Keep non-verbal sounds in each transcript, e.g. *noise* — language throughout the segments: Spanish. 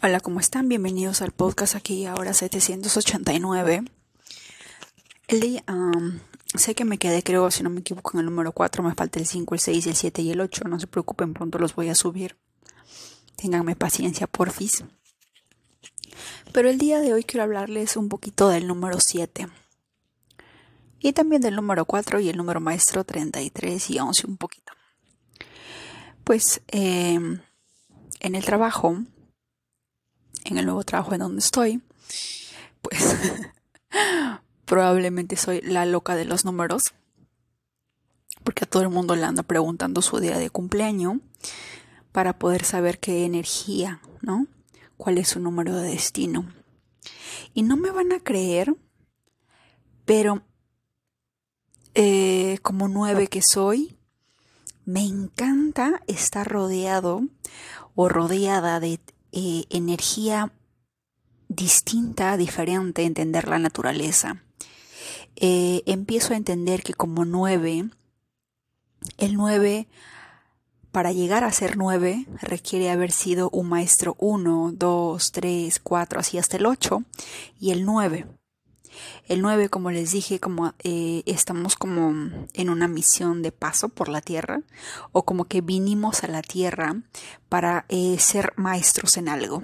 Hola, ¿cómo están? Bienvenidos al podcast aquí ahora 789. El día, um, sé que me quedé, creo, si no me equivoco, en el número 4, me falta el 5, el 6, el 7 y el 8. No se preocupen, pronto los voy a subir. Ténganme paciencia, porfis. Pero el día de hoy quiero hablarles un poquito del número 7. Y también del número 4 y el número maestro 33 y 11 un poquito. Pues eh, en el trabajo en el nuevo trabajo en donde estoy, pues *laughs* probablemente soy la loca de los números, porque a todo el mundo le anda preguntando su día de cumpleaños para poder saber qué energía, ¿no? ¿Cuál es su número de destino? Y no me van a creer, pero eh, como nueve que soy, me encanta estar rodeado o rodeada de eh, energía distinta, diferente, entender la naturaleza. Eh, empiezo a entender que como nueve, el nueve, para llegar a ser nueve, requiere haber sido un maestro uno, dos, tres, cuatro, así hasta el ocho, y el nueve. El 9, como les dije, como eh, estamos como en una misión de paso por la tierra, o como que vinimos a la tierra para eh, ser maestros en algo.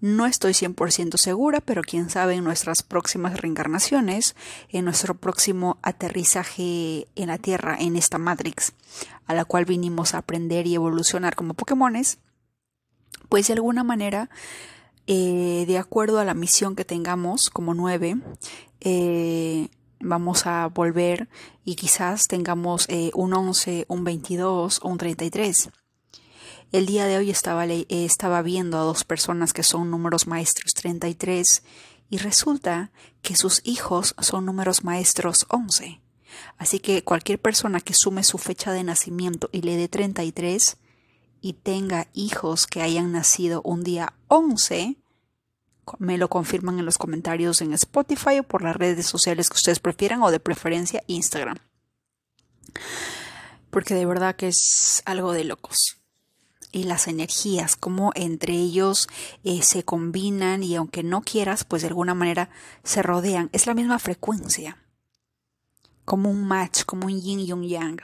No estoy 100% segura, pero quién sabe en nuestras próximas reencarnaciones, en nuestro próximo aterrizaje en la Tierra, en esta Matrix, a la cual vinimos a aprender y evolucionar como Pokémones, pues de alguna manera eh, de acuerdo a la misión que tengamos como nueve, eh, vamos a volver y quizás tengamos eh, un 11, un 22 o un 33. El día de hoy estaba, estaba viendo a dos personas que son números maestros 33 y resulta que sus hijos son números maestros 11. Así que cualquier persona que sume su fecha de nacimiento y le dé 33 y tenga hijos que hayan nacido un día 11, me lo confirman en los comentarios en Spotify o por las redes sociales que ustedes prefieran o de preferencia Instagram. Porque de verdad que es algo de locos. Y las energías, como entre ellos eh, se combinan y aunque no quieras, pues de alguna manera se rodean. Es la misma frecuencia. Como un match, como un yin y un yang.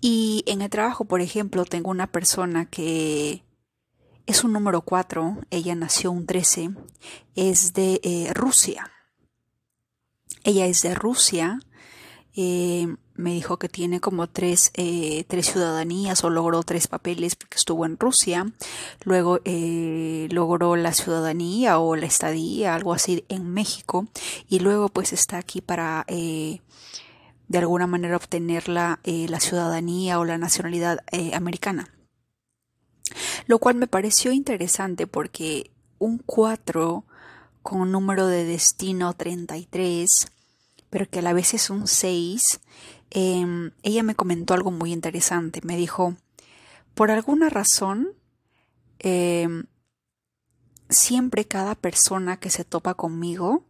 Y en el trabajo, por ejemplo, tengo una persona que es un número 4, ella nació un 13, es de eh, Rusia. Ella es de Rusia, eh, me dijo que tiene como tres, eh, tres, ciudadanías o logró tres papeles porque estuvo en Rusia, luego logró la ciudadanía o la estadía, algo así en México, y luego pues está aquí para de alguna manera obtener la, la ciudadanía o la nacionalidad americana lo cual me pareció interesante porque un 4 con un número de destino 33, pero que a la vez es un 6, em, ella me comentó algo muy interesante. Me dijo, por alguna razón, em, siempre cada persona que se topa conmigo,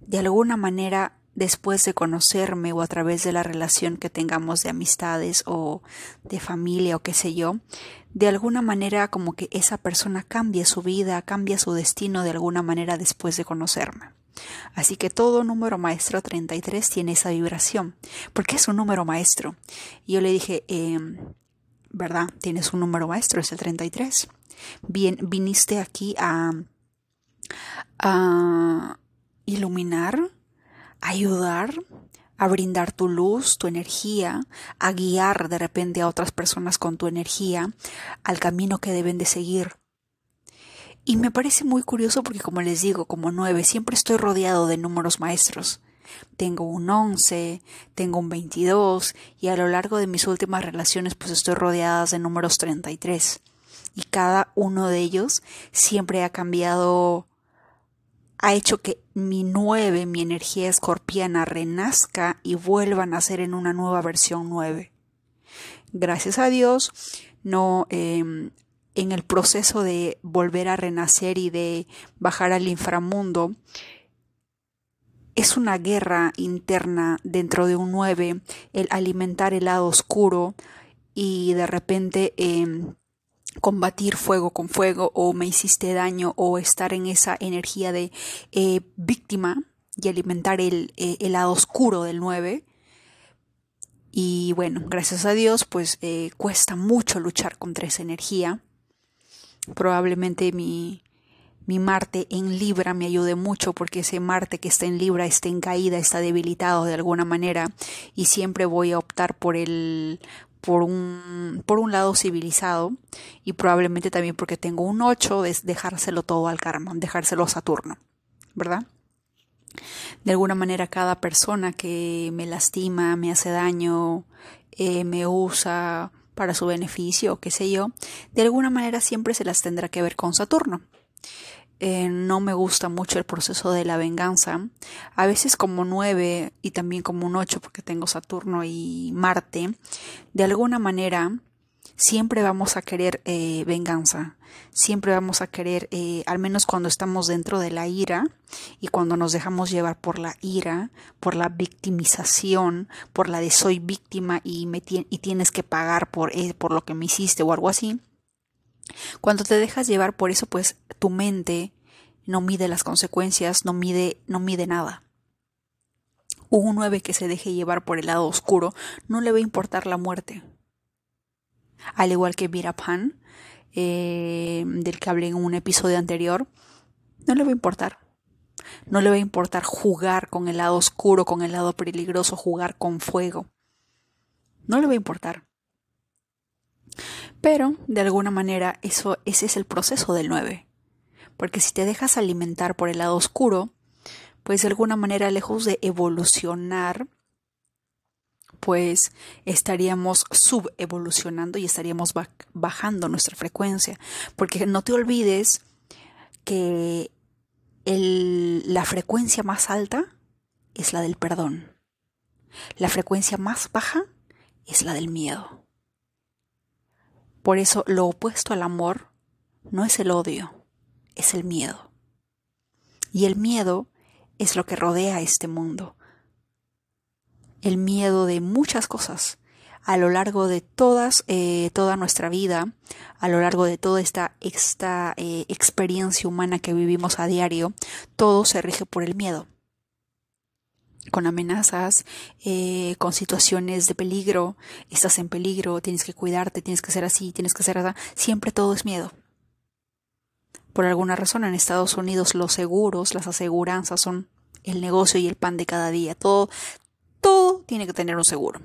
de alguna manera después de conocerme o a través de la relación que tengamos de amistades o de familia o qué sé yo, de alguna manera como que esa persona cambia su vida, cambia su destino de alguna manera después de conocerme. Así que todo número maestro 33 tiene esa vibración, porque es un número maestro. Y yo le dije, em, ¿verdad? Tienes un número maestro, es el 33. Bien, viniste aquí a, a iluminar ayudar a brindar tu luz, tu energía, a guiar de repente a otras personas con tu energía al camino que deben de seguir. Y me parece muy curioso porque como les digo, como nueve, siempre estoy rodeado de números maestros. Tengo un once, tengo un veintidós y a lo largo de mis últimas relaciones pues estoy rodeada de números treinta y tres. Y cada uno de ellos siempre ha cambiado ha hecho que mi nueve, mi energía escorpiana, renazca y vuelva a nacer en una nueva versión nueve. Gracias a Dios, no em, en el proceso de volver a renacer y de bajar al inframundo, es una guerra interna dentro de un nueve, el alimentar el lado oscuro y de repente em, combatir fuego con fuego o me hiciste daño o estar en esa energía de eh, víctima y alimentar el, eh, lado oscuro del 9. Y bueno, gracias a Dios, pues eh, cuesta mucho luchar contra esa energía. Probablemente mi, mi Marte en Libra me ayude mucho porque ese Marte que está en Libra está en caída, está debilitado de alguna manera y siempre voy a optar por el por un, por un lado civilizado y probablemente también porque tengo un 8 de dejárselo todo al karma, dejárselo a Saturno, ¿verdad? De alguna manera cada persona que me lastima, me hace daño, eh, me usa para su beneficio, qué sé yo, de alguna manera siempre se las tendrá que ver con Saturno. Eh, no me gusta mucho el proceso de la venganza. A veces como nueve y también como un ocho porque tengo Saturno y Marte. De alguna manera siempre vamos a querer eh, venganza. Siempre vamos a querer, eh, al menos cuando estamos dentro de la ira y cuando nos dejamos llevar por la ira, por la victimización, por la de soy víctima y, me y tienes que pagar por, por lo que me hiciste o algo así cuando te dejas llevar por eso, pues tu mente no mide las consecuencias, no mide, no mide nada. Un 9 que se deje llevar por el lado oscuro no le va a importar la muerte. Al igual que Virapan, eh, del que hablé en un episodio anterior, no le va a importar. No le va a importar jugar con el lado oscuro, con el lado peligroso, jugar con fuego. No le va a importar. Pero, de alguna manera, eso, ese es el proceso del 9. Porque si te dejas alimentar por el lado oscuro, pues de alguna manera, lejos de evolucionar, pues estaríamos subevolucionando y estaríamos bajando nuestra frecuencia. Porque no te olvides que la frecuencia más alta es la del perdón. La frecuencia más baja es la del miedo. Por eso lo opuesto al amor no es el odio, es el miedo. Y el miedo es lo que rodea este mundo. El miedo de muchas cosas a lo largo de todas, eh, toda nuestra vida, a lo largo de toda esta, esta eh, experiencia humana que vivimos a diario, todo se rige por el miedo con amenazas, eh, con situaciones de peligro, estás en peligro, tienes que cuidarte, tienes que ser así, tienes que ser así, siempre todo es miedo. Por alguna razón en Estados Unidos los seguros, las aseguranzas son el negocio y el pan de cada día. Todo, todo tiene que tener un seguro.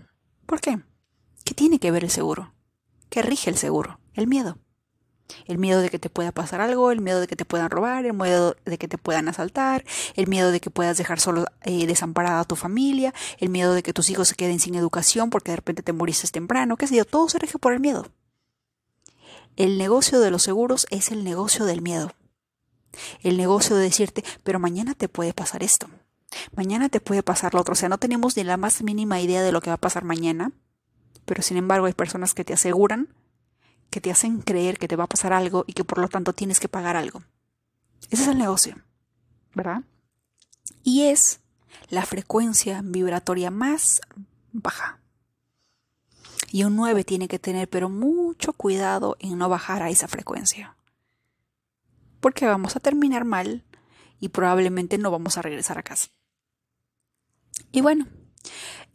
¿Por qué? ¿Qué tiene que ver el seguro? ¿Qué rige el seguro? El miedo. El miedo de que te pueda pasar algo, el miedo de que te puedan robar, el miedo de que te puedan asaltar, el miedo de que puedas dejar solo eh, desamparada a tu familia, el miedo de que tus hijos se queden sin educación porque de repente te moriste temprano, qué sé yo, todo se rige por el miedo. El negocio de los seguros es el negocio del miedo. El negocio de decirte, pero mañana te puede pasar esto. Mañana te puede pasar lo otro. O sea, no tenemos ni la más mínima idea de lo que va a pasar mañana. Pero sin embargo hay personas que te aseguran que te hacen creer que te va a pasar algo y que por lo tanto tienes que pagar algo. Ese es el negocio, ¿verdad? Y es la frecuencia vibratoria más baja. Y un 9 tiene que tener pero mucho cuidado en no bajar a esa frecuencia. Porque vamos a terminar mal y probablemente no vamos a regresar a casa. Y bueno,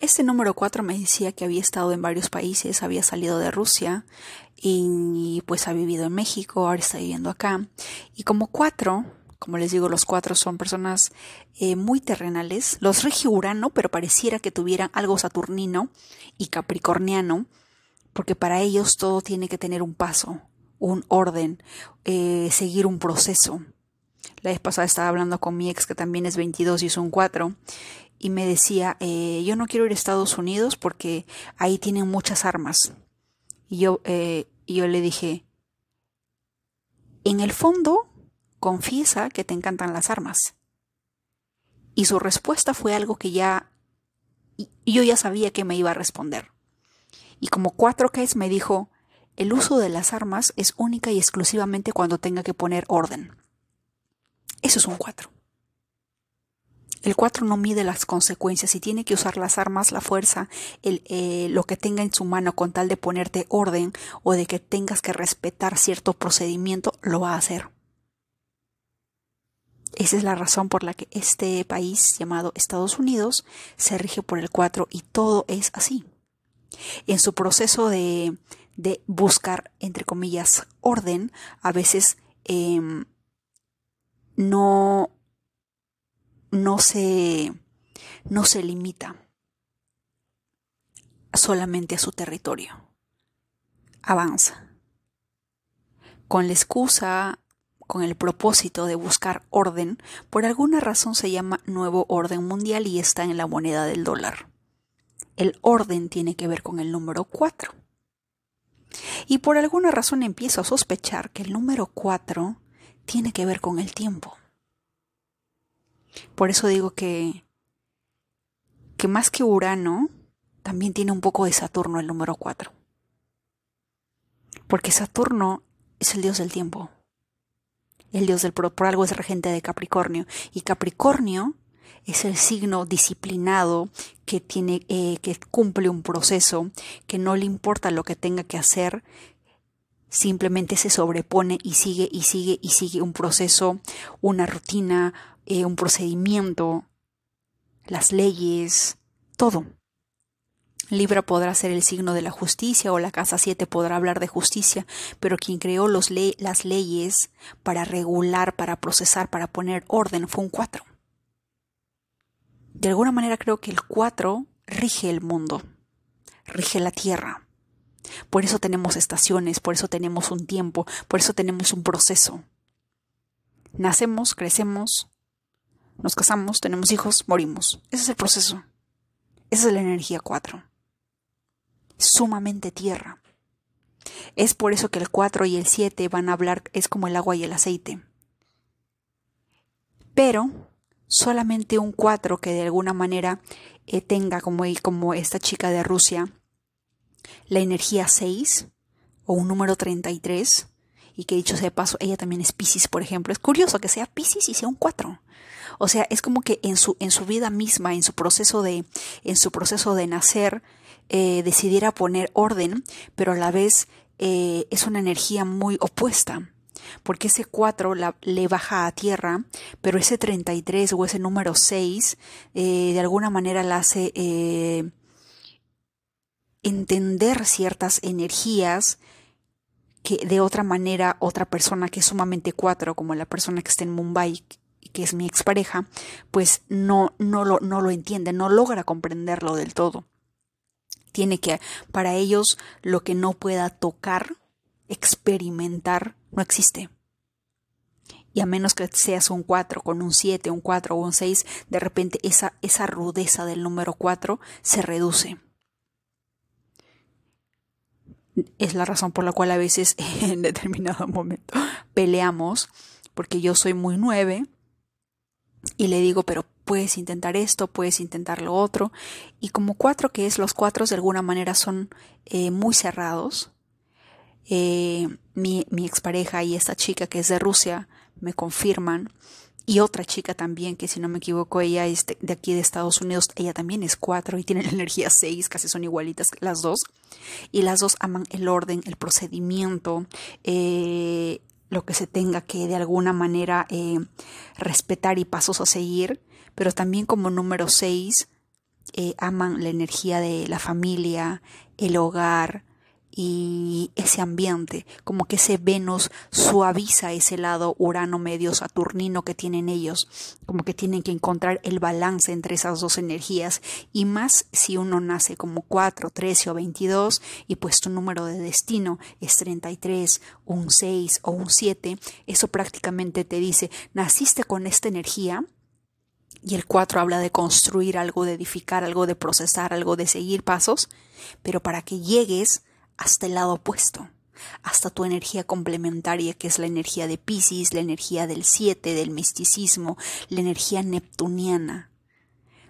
este número 4 me decía que había estado en varios países, había salido de Rusia y pues ha vivido en México, ahora está viviendo acá. Y como 4, como les digo, los 4 son personas eh, muy terrenales, los rige Urano, pero pareciera que tuvieran algo saturnino y capricorniano, porque para ellos todo tiene que tener un paso, un orden, eh, seguir un proceso. La vez pasada estaba hablando con mi ex que también es 22 y es un 4 y me decía, eh, yo no quiero ir a Estados Unidos porque ahí tienen muchas armas. Y yo, eh, yo le dije, en el fondo, confiesa que te encantan las armas. Y su respuesta fue algo que ya, yo ya sabía que me iba a responder. Y como cuatro que me dijo, el uso de las armas es única y exclusivamente cuando tenga que poner orden. Eso es un cuatro. El 4 no mide las consecuencias y tiene que usar las armas, la fuerza, el, eh, lo que tenga en su mano con tal de ponerte orden o de que tengas que respetar cierto procedimiento, lo va a hacer. Esa es la razón por la que este país llamado Estados Unidos se rige por el 4 y todo es así. En su proceso de, de buscar, entre comillas, orden, a veces em, no no se, no se limita solamente a su territorio. Avanza. Con la excusa, con el propósito de buscar orden, por alguna razón se llama nuevo orden mundial y está en la moneda del dólar. El orden tiene que ver con el número 4. Y por alguna razón empiezo a sospechar que el número 4 tiene que ver con el tiempo. Por eso digo que, que más que Urano, también tiene un poco de Saturno el número 4. Porque Saturno es el dios del tiempo. El dios del por, por algo es regente de Capricornio. Y Capricornio es el signo disciplinado que tiene, eh, que cumple un proceso, que no le importa lo que tenga que hacer, simplemente se sobrepone y sigue y sigue y sigue un proceso, una rutina, eh, un procedimiento, las leyes, todo. Libra podrá ser el signo de la justicia o la casa 7 podrá hablar de justicia, pero quien creó las leyes para regular, para procesar, para poner orden fue un 4. De alguna manera creo que el 4 rige el mundo, rige la tierra. Por eso tenemos estaciones, por eso tenemos un tiempo, por eso tenemos un proceso. Nacemos, crecemos, nos casamos, tenemos hijos, morimos. Ese es el proceso. Esa es la energía 4. Sumamente tierra. Es por eso que el 4 y el 7 van a hablar, es como el agua y el aceite. Pero solamente un 4 que de alguna manera eh, tenga, como, como esta chica de Rusia, la energía 6 o un número 33, y que dicho sea de paso, ella también es Pisces, por ejemplo. Es curioso que sea Pisces y sea un 4. O sea, es como que en su, en su vida misma, en su proceso de, en su proceso de nacer, eh, decidiera poner orden, pero a la vez eh, es una energía muy opuesta. Porque ese 4 le baja a tierra, pero ese 33 o ese número 6 eh, de alguna manera la hace entender ciertas energías que de otra manera otra persona que es sumamente 4, como la persona que está en Mumbai, que es mi expareja, pues no, no, lo, no lo entiende, no logra comprenderlo del todo. Tiene que, para ellos, lo que no pueda tocar, experimentar, no existe. Y a menos que seas un 4 con un 7, un 4 o un 6, de repente esa, esa rudeza del número 4 se reduce. Es la razón por la cual a veces *laughs* en determinado momento peleamos, porque yo soy muy 9 y le digo, pero puedes intentar esto, puedes intentar lo otro. Y como cuatro que es, los cuatro de alguna manera son eh, muy cerrados. Eh, mi, mi expareja y esta chica que es de Rusia me confirman. Y otra chica también, que si no me equivoco, ella es de, aquí de Estados Unidos, ella también es cuatro y tiene la energía seis, casi son igualitas las dos. Y las dos aman el orden, el procedimiento, eh, lo que se tenga que de alguna manera eh, respetar y pasos a seguir, pero también como número seis eh, aman la energía de la familia, el hogar, y ese ambiente, como que ese Venus suaviza ese lado Urano medio saturnino que tienen ellos, como que tienen que encontrar el balance entre esas dos energías. Y más si uno nace como 4, 13 o 22 y pues tu número de destino es 33, un 6 o un 7, eso prácticamente te dice, naciste con esta energía, y el 4 habla de construir algo, de edificar algo, de procesar algo, de seguir pasos, pero para que llegues hasta el lado opuesto, hasta tu energía complementaria, que es la energía de Pisces, la energía del 7, del misticismo, la energía neptuniana.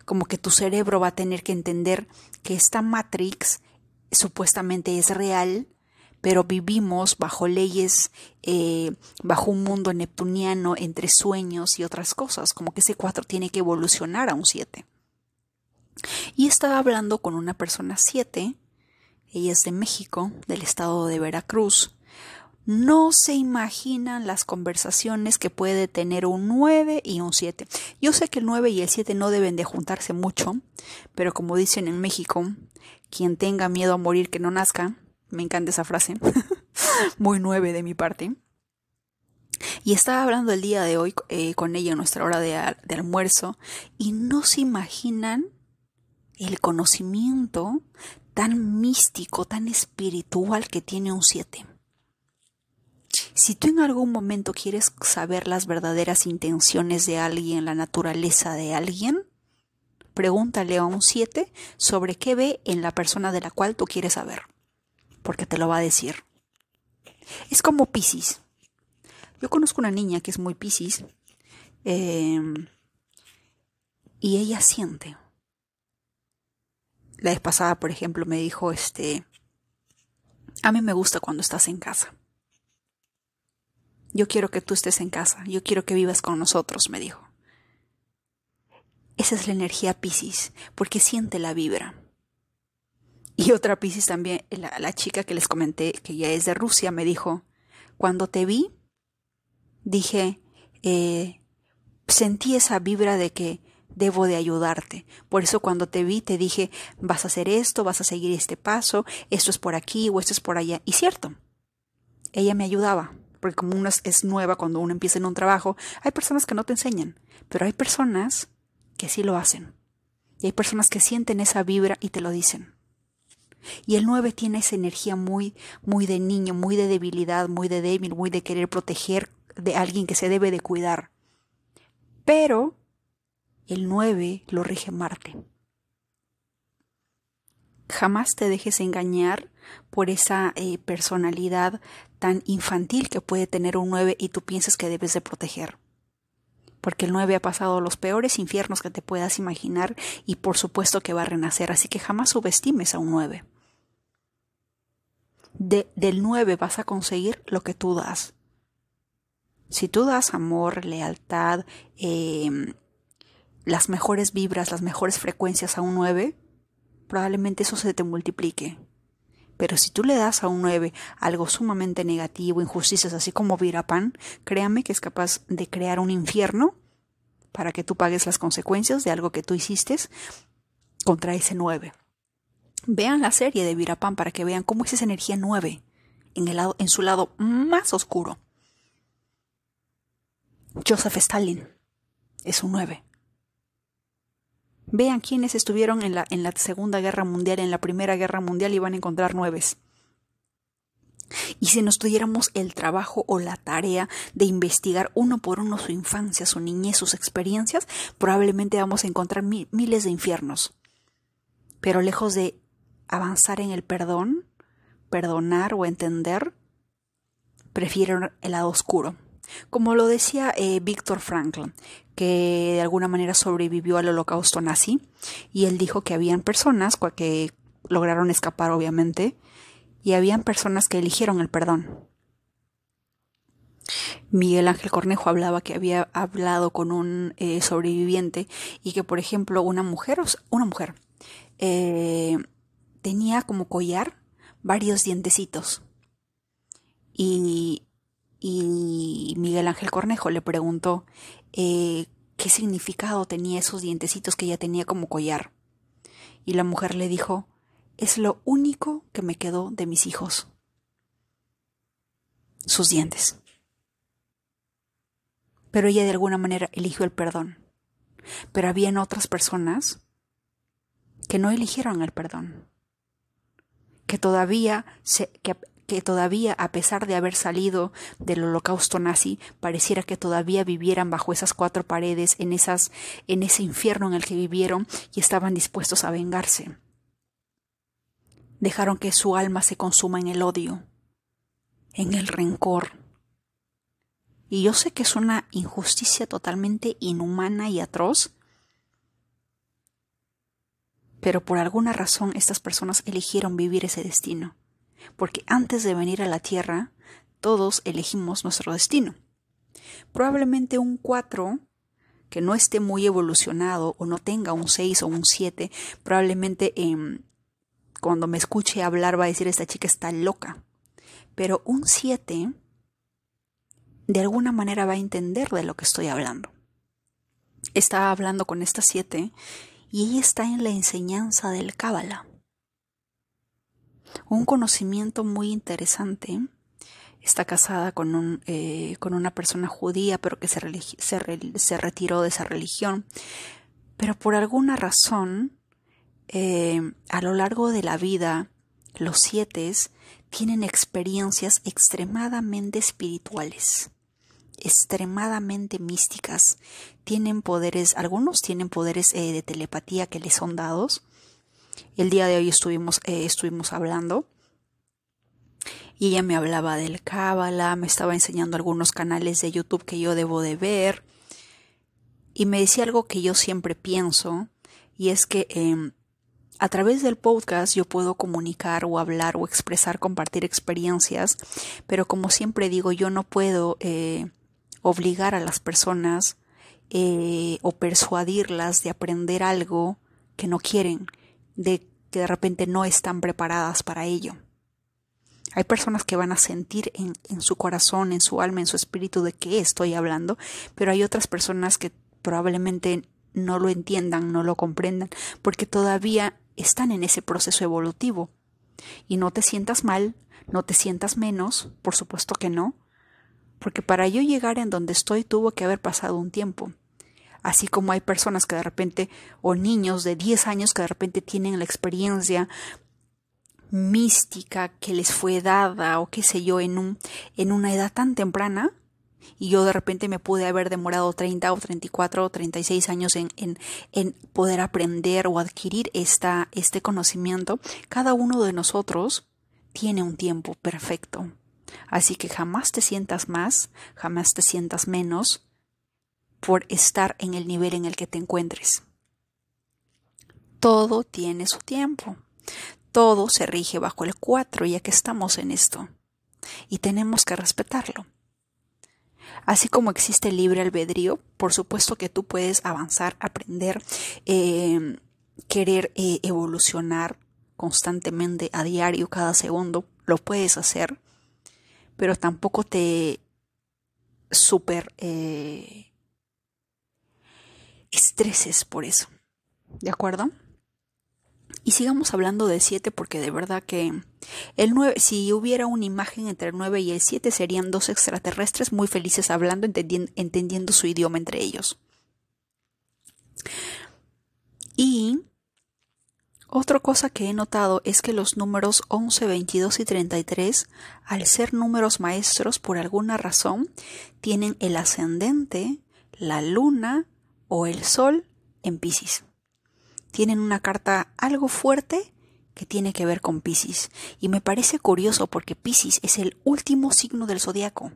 Como que tu cerebro va a tener que entender que esta Matrix supuestamente es real, pero vivimos bajo leyes, eh, bajo un mundo neptuniano entre sueños y otras cosas, como que ese 4 tiene que evolucionar a un 7. Y estaba hablando con una persona 7, ella es de México, del estado de Veracruz, no se imaginan las conversaciones que puede tener un 9 y un 7. Yo sé que el 9 y el 7 no deben de juntarse mucho, pero como dicen en México, quien tenga miedo a morir que no nazca, me encanta esa frase, *laughs* muy 9 de mi parte. Y estaba hablando el día de hoy eh, con ella en nuestra hora de, almuerzo y no se imaginan el conocimiento tan místico, tan espiritual que tiene un 7 si tú en algún momento quieres saber las verdaderas intenciones de alguien, la naturaleza de alguien, pregúntale a un 7 sobre qué ve en la persona de la cual tú quieres saber, porque te lo va a decir. Es como Piscis. Yo conozco una niña que es muy Piscis em, y ella siente. La vez pasada, por ejemplo, me dijo, este, a mí me gusta cuando estás en casa. Yo quiero que tú estés en casa, yo quiero que vivas con nosotros, me dijo. Esa es la energía Piscis, porque siente la vibra. *laughs* Y otra Piscis también, la, chica que les comenté, que ya es de Rusia, me dijo, cuando te vi, dije, eh, sentí esa vibra de que debo de ayudarte. Por eso cuando te vi te dije, vas a hacer esto, vas a seguir este paso, esto es por aquí o esto es por allá. Y cierto, ella me ayudaba porque como uno es, nueva cuando uno empieza en un trabajo, hay personas que no te enseñan, pero hay personas que sí lo hacen. Y hay personas que sienten esa vibra y te lo dicen. Y el 9 tiene esa energía muy, muy de niño, muy de debilidad, muy de débil, muy de querer proteger de alguien que se debe de cuidar. Pero el 9 lo rige Marte. Jamás te dejes engañar por esa eh, personalidad tan infantil que puede tener un 9 y tú piensas que debes de proteger. Porque el 9 ha pasado los peores infiernos que te puedas imaginar y por supuesto que va a renacer, así que jamás subestimes a un 9. De, del 9 vas a conseguir lo que tú das. Si tú das amor, lealtad, em, las mejores vibras, las mejores frecuencias a un 9, probablemente eso se te multiplique. Pero si tú le das a un 9 algo sumamente negativo, injusticias así como Virapan, créame que es capaz de crear un infierno para que tú pagues las consecuencias de algo que tú hiciste contra ese 9. Vean la serie de Virapan para que vean cómo es esa energía 9 en, el lado, en su lado más oscuro. Joseph Stalin es un 9. Vean quiénes estuvieron en la, en la Segunda Guerra Mundial, en la Primera Guerra Mundial y van a encontrar nueves. Y si nos tuviéramos el trabajo o la tarea de investigar uno por uno su infancia, su niñez, sus experiencias, probablemente vamos a encontrar miles de infiernos. Pero lejos de avanzar en el perdón, perdonar o entender, prefieren el lado oscuro. Como lo decía eh, Víctor Franklin, que de alguna manera sobrevivió al holocausto nazi, y él dijo que habían personas que lograron escapar, obviamente, y habían personas que eligieron el perdón. Miguel Ángel Cornejo hablaba que había hablado con un eh, sobreviviente y que, por ejemplo, una mujer, una mujer, eh, tenía como collar varios dientecitos. Y y Miguel Ángel Cornejo le preguntó eh, qué significado tenía esos dientecitos que ella tenía como collar. Y la mujer le dijo, es lo único que me quedó de mis hijos. Sus dientes. Pero ella de alguna manera eligió el perdón. Pero habían otras personas que no eligieron el perdón. Que todavía se, que que todavía, a pesar de haber salido del holocausto nazi, pareciera que todavía vivieran bajo esas cuatro paredes, en, esas, en ese infierno en el que vivieron y estaban dispuestos a vengarse. Dejaron que su alma se consuma en el odio, en el rencor. Y yo sé que es una injusticia totalmente inhumana y atroz, pero por alguna razón estas personas eligieron vivir ese destino porque antes de venir a la Tierra, todos elegimos nuestro destino. Probablemente un 4 que no esté muy evolucionado o no tenga un 6 o un 7, probablemente em, cuando me escuche hablar va a decir esta chica está loca. Pero un 7 de alguna manera va a entender de lo que estoy hablando. Estaba hablando con esta 7 y ella está en la enseñanza del Cábala. Un conocimiento muy interesante. Está casada con, un, eh, con una persona judía, pero que se, se, retiró de esa religión. Pero por alguna razón, eh, a lo largo de la vida, los siete tienen experiencias extremadamente espirituales, extremadamente místicas. Tienen poderes, algunos tienen poderes eh, de telepatía que les son dados. El día de hoy estuvimos, eh, estuvimos hablando y ella me hablaba del Cábala, me estaba enseñando algunos canales de YouTube que yo debo de ver y me decía algo que yo siempre pienso y es que em, a través del podcast yo puedo comunicar o hablar o expresar, compartir experiencias, pero como siempre digo, yo no puedo eh, obligar a las personas eh, o persuadirlas de aprender algo que no quieren, de que de repente no están preparadas para ello. Hay personas que van a sentir en, en, su corazón, en su alma, en su espíritu de qué estoy hablando, pero hay otras personas que probablemente no lo entiendan, no lo comprendan, porque todavía están en ese proceso evolutivo. Y no te sientas mal, no te sientas menos, por supuesto que no, porque para yo llegar en donde estoy tuvo que haber pasado un tiempo. Así como hay personas que de repente, o niños de 10 años que de repente tienen la experiencia mística que les fue dada o qué sé yo en, un, en una edad tan temprana, y yo de repente me pude haber demorado 30 o 34 o 36 años en, en, en poder aprender o adquirir esta, este conocimiento, cada uno de nosotros tiene un tiempo perfecto. Así que jamás te sientas más, jamás te sientas menos por estar en el nivel en el que te encuentres. Todo tiene su tiempo. Todo se rige bajo el 4 ya que estamos en esto. Y tenemos que respetarlo. Así como existe el libre albedrío, por supuesto que tú puedes avanzar, aprender, eh, querer eh, evolucionar constantemente a diario, cada segundo, lo puedes hacer, pero tampoco te super eh, estreses por eso. ¿De acuerdo? Y sigamos hablando de 7 porque de verdad que el 9, si hubiera una imagen entre el 9 y el 7 serían dos extraterrestres muy felices hablando, entendiendo su idioma entre ellos. Y otra cosa que he notado es que los números 11, 22 y 33, al ser números maestros por alguna razón, tienen el ascendente, la luna o el sol en Pisces tienen una carta algo fuerte que tiene que ver con Pisces. Y me parece curioso porque Pisces es el último signo del zodiaco.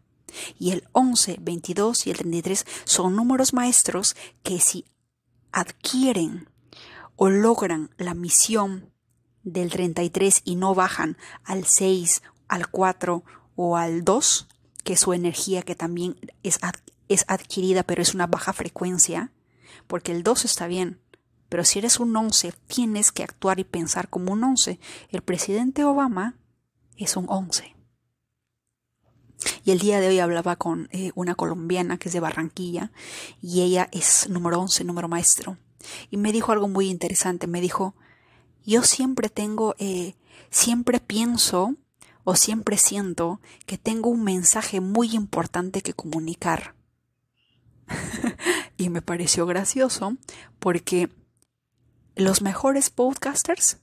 Y el 11, 22 y el 33 son números maestros que si adquieren o logran la misión del 33 y no bajan al 6, al 4 o al 2, que es su energía que también es, es adquirida pero es una baja frecuencia, porque el 2 está bien, pero si eres un once, tienes que actuar y pensar como un once. El presidente Obama es un once. Y el día de hoy hablaba con eh, una colombiana que es de Barranquilla y ella es número once, número maestro. Y me dijo algo muy interesante. Me dijo, yo siempre tengo, eh, siempre pienso o siempre siento que tengo un mensaje muy importante que comunicar. *laughs* y me pareció gracioso porque los mejores podcasters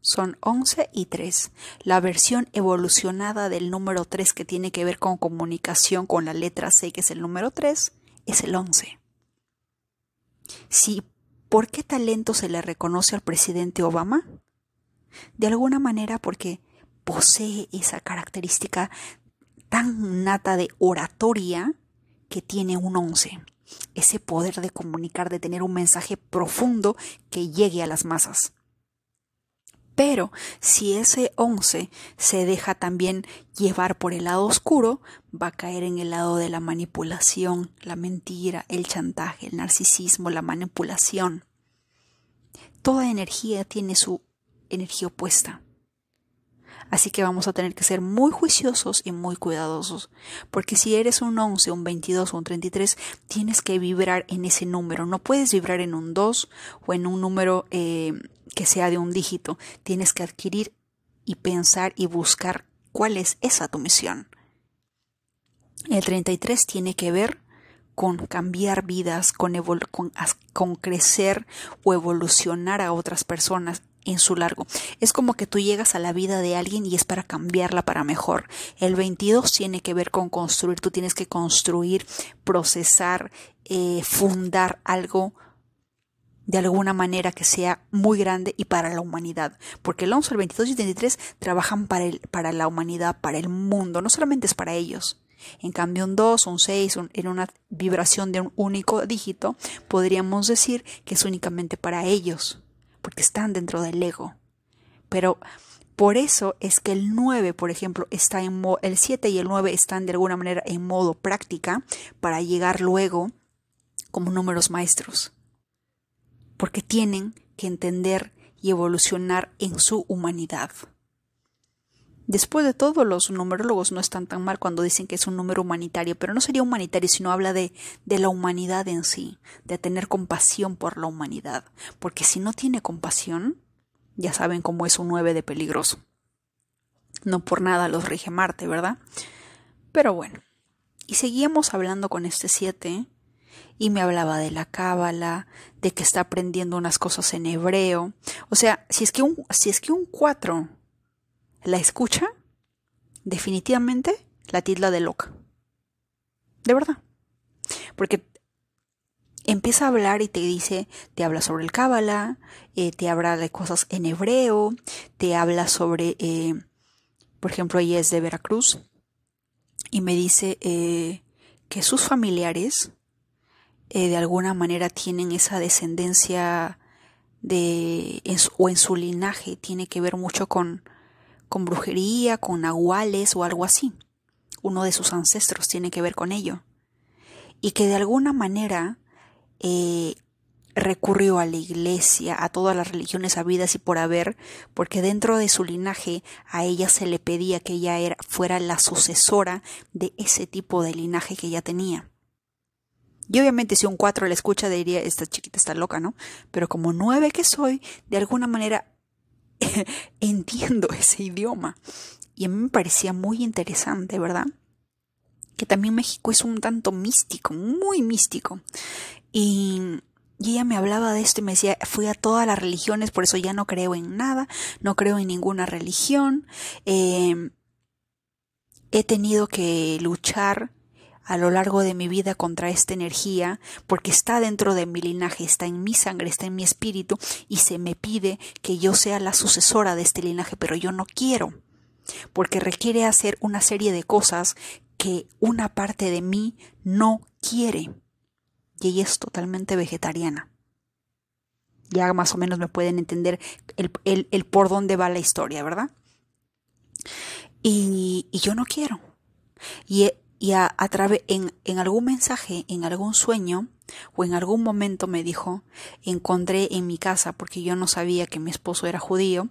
son 11 y 3. La versión evolucionada del número 3 que tiene que ver con comunicación con la letra C, que es el número 3, es el 11. Sí, ¿por qué talento se le reconoce al presidente Obama? De alguna manera porque posee esa característica tan nata de oratoria que tiene un 11 ese poder de comunicar, de tener un mensaje profundo que llegue a las masas. Pero si ese 11 se deja también llevar por el lado oscuro, va a caer en el lado de la manipulación, la mentira, el chantaje, el narcisismo, la manipulación. Toda energía tiene su energía opuesta. Así que vamos a tener que ser muy juiciosos y muy cuidadosos, porque si eres un 11, un 22 o un 33, tienes que vibrar en ese número. No puedes vibrar en un 2 o en un número eh, que sea de un dígito. Tienes que adquirir y pensar y buscar cuál es esa tu misión. El 33 tiene que ver con cambiar vidas, con, crecer o evolucionar a otras personas en su largo. Es como que tú llegas a la vida de alguien y es para cambiarla para mejor. El 22 tiene que ver con construir, tú tienes que construir, procesar, eh, fundar algo de alguna manera que sea muy grande y para la humanidad. Porque el 11, el 22 y el 23 trabajan para, el, para la humanidad, para el mundo, no solamente es para ellos. En cambio, un 2, un 6, en una vibración de un único dígito, podríamos decir que es únicamente para ellos porque están dentro del ego. Pero por eso es que el 9, por ejemplo, está en el 7 y el 9 están de alguna manera en modo práctica para llegar luego como números maestros. Porque tienen que entender y evolucionar en su humanidad. Después de todo, los numerólogos no están tan mal cuando dicen que es un número humanitario, pero no sería humanitario, sino habla de, de la humanidad en sí, de tener compasión por la humanidad. Porque si no tiene compasión, ya saben cómo es un 9 de peligroso. No por nada los rige Marte, ¿verdad? Pero bueno. Y seguíamos hablando con este 7 y me hablaba de la cábala, de que está aprendiendo unas cosas en hebreo. O sea, si es que un, si es que un 4 la escucha, definitivamente la tilda de loca. De verdad. Porque empieza a hablar y te dice, te habla sobre el Cábala, eh, te habla de cosas en hebreo, te habla sobre, eh, por ejemplo, ella es de Veracruz, y me dice eh, que sus familiares de alguna manera tienen esa descendencia de, o en su linaje, tiene que ver mucho con, con brujería, con nahuales o algo así. Uno de sus ancestros tiene que ver con ello. Y que de alguna manera eh, recurrió a la iglesia, a todas las religiones habidas y por haber, porque dentro de su linaje a ella se le pedía que ella era, fuera la sucesora de ese tipo de linaje que ella tenía. Y obviamente si un cuatro la escucha diría, esta chiquita está loca, ¿no? Pero como nueve que soy, de alguna manera *laughs* entiendo ese idioma. Y a mí me parecía muy interesante, ¿verdad? Que también México es un tanto místico, muy místico. Y, ella me hablaba de esto y me decía, fui a todas las religiones, por eso ya no creo en nada, no creo en ninguna religión. Eh, he tenido que luchar a lo largo de mi vida contra esta energía, porque está dentro de mi linaje, está en mi sangre, está en mi espíritu, y se me pide que yo sea la sucesora de este linaje, pero yo no quiero, porque requiere hacer una serie de cosas que una parte de mí no quiere. Y ella es totalmente vegetariana. Ya más o menos me pueden entender el, por dónde va la historia, ¿verdad? Y, y yo no quiero. Y y a, través en, algún mensaje, en algún sueño o en algún momento me dijo, encontré en mi casa, porque yo no sabía que mi esposo era judío,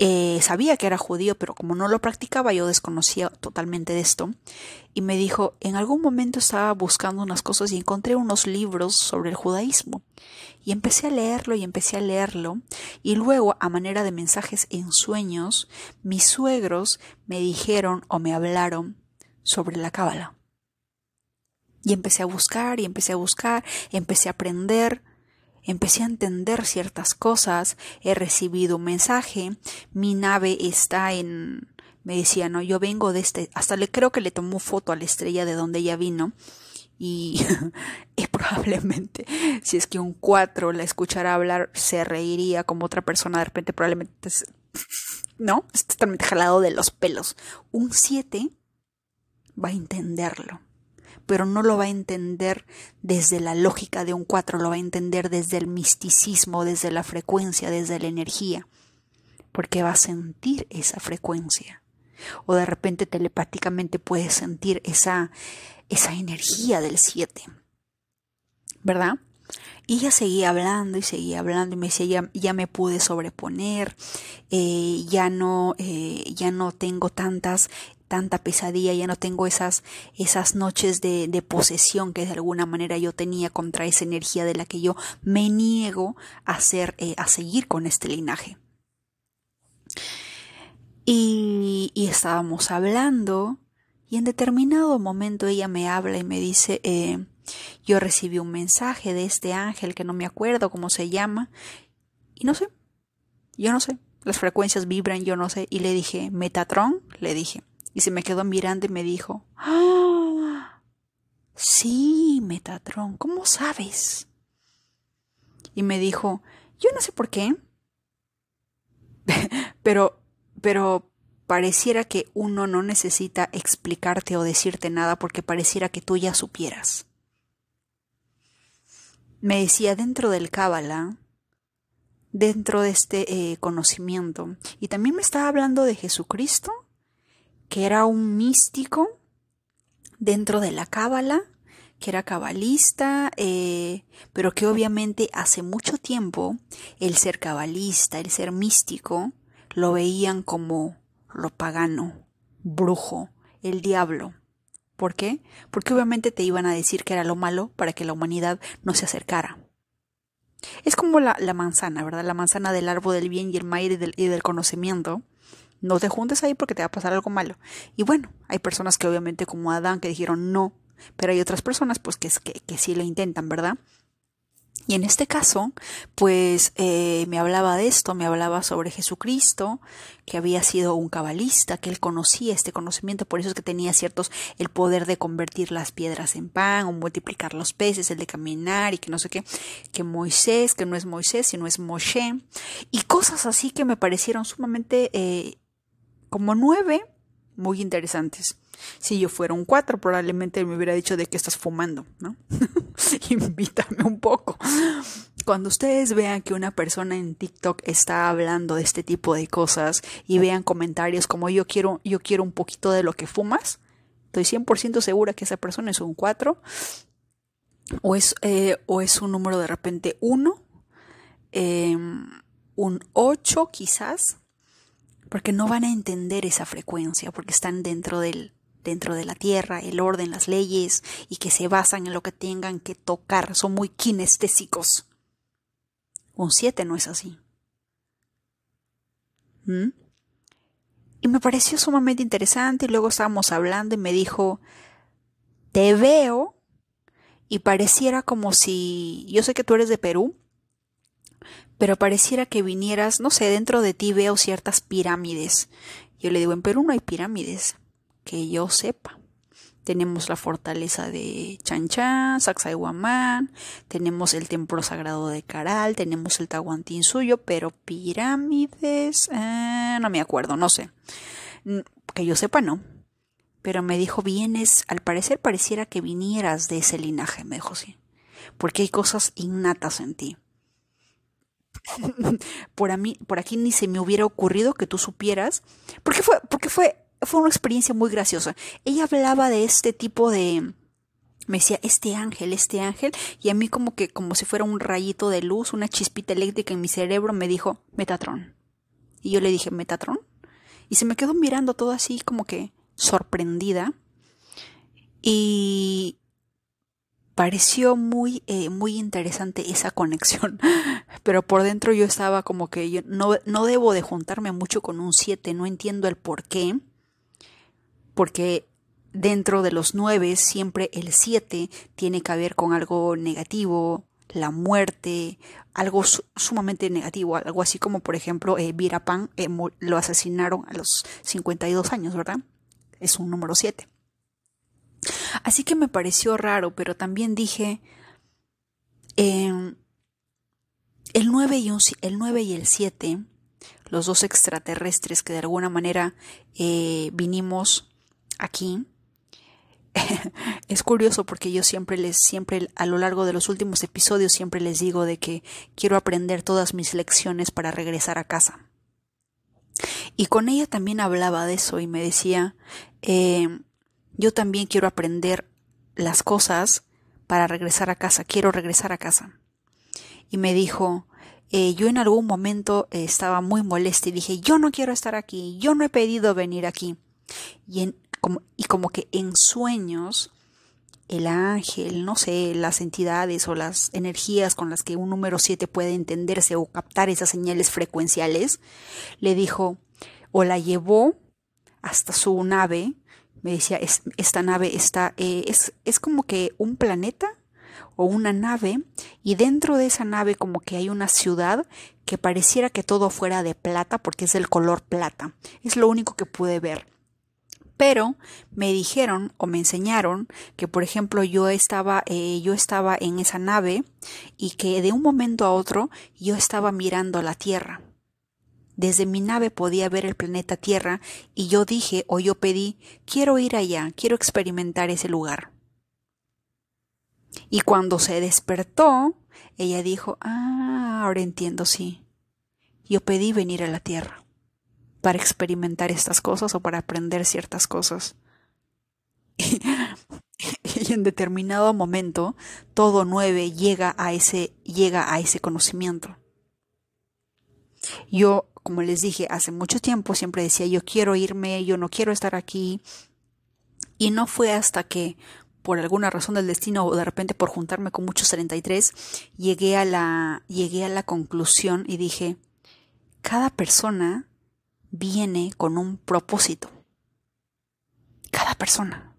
eh, sabía que era judío, pero como no lo practicaba, yo desconocía totalmente de esto. Y me dijo, en algún momento estaba buscando unas cosas y encontré unos libros sobre el judaísmo. Y empecé a leerlo y empecé a leerlo. Y luego, a manera de mensajes en sueños, mis suegros me dijeron o me hablaron sobre la cábala. Y empecé a buscar y empecé a buscar, empecé a aprender, empecé a entender ciertas cosas, he recibido un mensaje, mi nave está en me decía, no, yo vengo de este, hasta le creo que le tomó foto a la estrella de donde ella vino y, *laughs* y probablemente si es que un 4 la escuchara hablar se reiría como otra persona de repente probablemente *laughs* no, está totalmente jalado de los pelos. Un 7 va a entenderlo, pero no lo va a entender desde la lógica de un cuatro, lo va a entender desde el misticismo, desde la frecuencia, desde la energía. porque va a sentir esa frecuencia. O de repente telepáticamente puedes sentir esa, esa energía del 7. ¿Verdad? Y ella seguía hablando y seguía hablando y me decía, ya, ya me pude sobreponer, eh, ya, no, eh, ya no tengo tantas tanta pesadilla, ya no tengo esas, esas noches de, de, posesión que de alguna manera yo tenía contra esa energía de la que yo me niego a, hacer, eh, a seguir con este linaje. Y, y, estábamos hablando y en determinado momento ella me habla y me dice, eh, yo recibí un mensaje de este ángel que no me acuerdo cómo se llama y no sé, yo no sé, las frecuencias vibran, yo no sé, y le dije, Metatron, le dije, y se me quedó mirando y me dijo, ¡Ah! Sí, Metatron, ¿cómo sabes? Y me dijo, yo no sé por qué, *laughs* pero, pero pareciera que uno no necesita explicarte o decirte nada porque pareciera que tú ya supieras. Me decía dentro del Cábala, dentro de este eh, conocimiento, y también me estaba hablando de Jesucristo, que era un místico dentro de la Cábala, que era cabalista, eh, pero que obviamente hace mucho tiempo el ser cabalista, el ser místico, lo veían como lo pagano, brujo, el diablo. ¿Por qué? Porque obviamente te iban a decir que era lo malo para que la humanidad no se acercara. Es como la, la manzana, ¿verdad? La manzana del árbol del bien y el maíz y del, y del conocimiento no te juntes ahí porque te va a pasar algo malo. Y bueno, hay personas que obviamente como Adán que dijeron no, pero hay otras personas pues que, que, que sí lo intentan, ¿verdad? Y en este caso, pues eh, me hablaba de esto, me hablaba sobre Jesucristo, que había sido un cabalista, que él conocía este conocimiento, por eso es que tenía ciertos, el poder de convertir las piedras en pan, o multiplicar los peces, el de caminar, y que no sé qué, que Moisés, que no es Moisés, sino es Moshe, y cosas así que me parecieron sumamente eh, como nueve muy interesantes. Si yo fuera un cuatro, probablemente me hubiera dicho de que estás fumando, ¿no? *laughs* Invítame un poco. Cuando ustedes vean que una persona en TikTok está hablando de este tipo de cosas y vean comentarios como yo quiero, yo quiero un poquito de lo que fumas, estoy 100% segura que esa persona es un cuatro o es, eh, o es un número de repente uno, eh, un ocho quizás, porque no van a entender esa frecuencia, porque están dentro del dentro de la tierra, el orden, las leyes, y que se basan en lo que tengan que tocar, son muy kinestésicos. Un 7 no es así. ¿Mm? Y me pareció sumamente interesante, y luego estábamos hablando y me dijo, te veo, y pareciera como si, yo sé que tú eres de Perú, pero pareciera que vinieras, no sé, dentro de ti veo ciertas pirámides. Yo le digo, en Perú no hay pirámides, que yo sepa. Tenemos la fortaleza de Chanchán, Sacsayhuamán, tenemos el templo sagrado de Caral, tenemos el suyo, pero pirámides, eh, no me acuerdo, no sé. Que yo sepa, no. Pero me dijo, vienes, al parecer pareciera que vinieras de ese linaje, me dijo, sí. Porque hay cosas innatas en ti *laughs* por, a mí, por aquí ni se me hubiera ocurrido que tú supieras, porque fue, porque fue, fue una experiencia muy graciosa. Ella hablaba de este tipo de, me decía, este ángel, este ángel, y a mí como que, como si fuera un rayito de luz, una chispita eléctrica en mi cerebro, me dijo, Metatron. Y yo le dije, ¿Metatron? Y se me quedó mirando todo así como que sorprendida. Y, pareció muy, eh, muy interesante esa conexión, *laughs* pero por dentro yo estaba como que yo no, no debo de juntarme mucho con un 7, no entiendo el por qué, porque dentro de los 9 siempre el 7 tiene que ver con algo negativo, la muerte, algo sumamente negativo, algo así como por ejemplo eh, Virapan eh, lo asesinaron a los 52 años, ¿verdad? Es un número 7. Así que me pareció raro, pero también dije, em, el, 9 y el 9 y el 7, los dos extraterrestres que de alguna manera eh, vinimos aquí, *laughs* es curioso porque yo siempre les, siempre a lo largo de los últimos episodios siempre les digo de que quiero aprender todas mis lecciones para regresar a casa. Y con ella también hablaba de eso y me decía, eh, yo también quiero aprender las cosas para regresar a casa, quiero regresar a casa. Y me dijo, eh, yo en algún momento estaba muy molesta y dije, yo no quiero estar aquí, yo no he pedido venir aquí. Y, como, y como que en sueños el ángel, no sé, las entidades o las energías con las que un número 7 puede entenderse o captar esas señales frecuenciales, le dijo, o la llevó hasta su nave, me decía, esta nave está, eh, es, es como que un planeta o una nave y dentro de esa nave como que hay una ciudad que pareciera que todo fuera de plata porque es del color plata. Es lo único que pude ver. Pero me dijeron o me enseñaron que, por ejemplo, yo estaba, eh, yo estaba en esa nave y que de un momento a otro yo estaba mirando la Tierra. Desde mi nave podía ver el planeta Tierra y yo dije o yo pedí, quiero ir allá, quiero experimentar ese lugar. Y cuando se despertó, ella dijo, ah, ahora entiendo, sí. Yo pedí venir a la Tierra para experimentar estas cosas o para aprender ciertas cosas. *laughs* y en determinado momento todo nueve llega a ese llega a ese conocimiento. Yo, como les dije, hace mucho tiempo siempre decía yo quiero irme, yo no quiero estar aquí. Y no fue hasta que por alguna razón del destino o de repente por juntarme con muchos 33 llegué a la llegué a la conclusión y dije, cada persona viene con un propósito. Cada persona.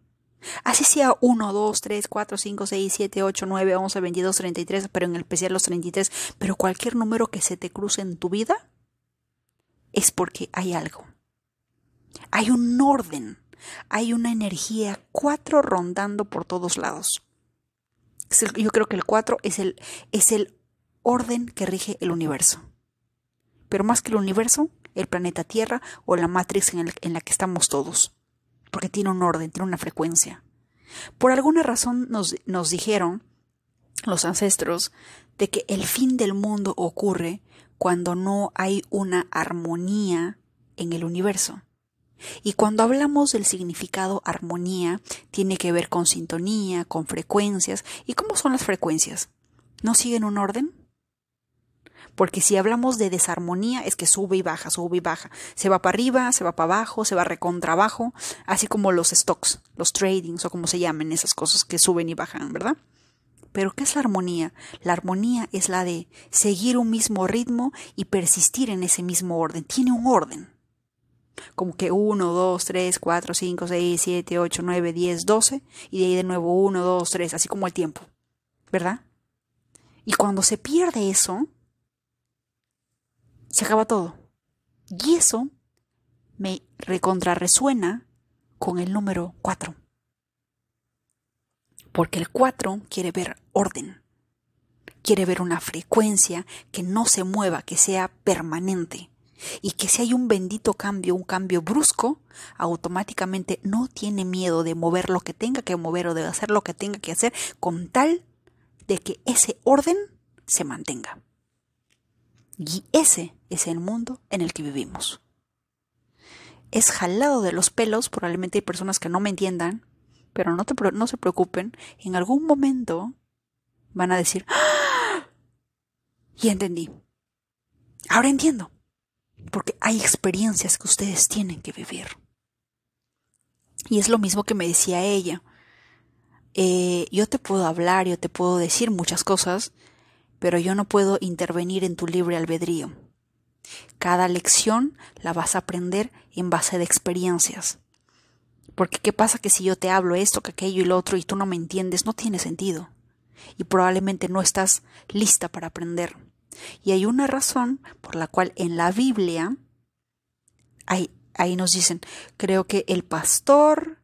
Así sea 1, 2, 3, 4, 5, 6, 7, 8, 9, 11, 22, 33, pero en especial los 33, pero cualquier número que se te cruce en tu vida es porque hay algo. Hay un orden, hay una energía 4 rondando por todos lados. Yo creo que el 4 es el, es el orden que rige el universo. Pero más que el universo, el planeta Tierra o la Matrix en, la que estamos todos, porque tiene un orden, tiene una frecuencia. Por alguna razón nos, nos dijeron los ancestros de que el fin del mundo ocurre cuando no hay una armonía en el universo. Y cuando hablamos del significado armonía, tiene que ver con sintonía, con frecuencias. ¿Y cómo son las frecuencias? ¿No siguen un orden? Porque si hablamos de desarmonía, es que sube y baja, sube y baja. Se va para arriba, se va para abajo, se va recontra abajo, así como los stocks, los tradings o como se llamen esas cosas que suben y bajan, ¿verdad? Pero ¿qué es la armonía? La armonía es la de seguir un mismo ritmo y persistir en ese mismo orden. Tiene un orden. Como que 1, 2, 3, 4, 5, 6, 7, 8, 9, 10, 12 y de ahí de nuevo 1, 2, 3, así como el tiempo. ¿Verdad? Y cuando se pierde eso, se acaba todo. Y eso me recontrarresuena con el número 4. Porque el 4 quiere ver orden. Quiere ver una frecuencia que no se mueva, que sea permanente. Y que si hay un bendito cambio, un cambio brusco, automáticamente no tiene miedo de mover lo que tenga que mover o de hacer lo que tenga que hacer con tal de que ese orden se mantenga. Y ese es el mundo en el que vivimos. Es jalado de los pelos, probablemente hay personas que no me entiendan, pero no, se preocupen, en algún momento van a decir, ¡Ah! y entendí. Ahora entiendo, porque hay experiencias que ustedes tienen que vivir. Y es lo mismo que me decía ella. Eh, yo te puedo hablar, yo te puedo decir muchas cosas, pero yo no puedo intervenir en tu libre albedrío. Cada lección la vas a aprender en base de experiencias. Porque ¿qué pasa que si yo te hablo esto, que aquello y lo otro y tú no me entiendes? No tiene sentido. Y probablemente no estás lista para aprender. Y hay una razón por la cual en la Biblia hay, ahí nos dicen, creo que el pastor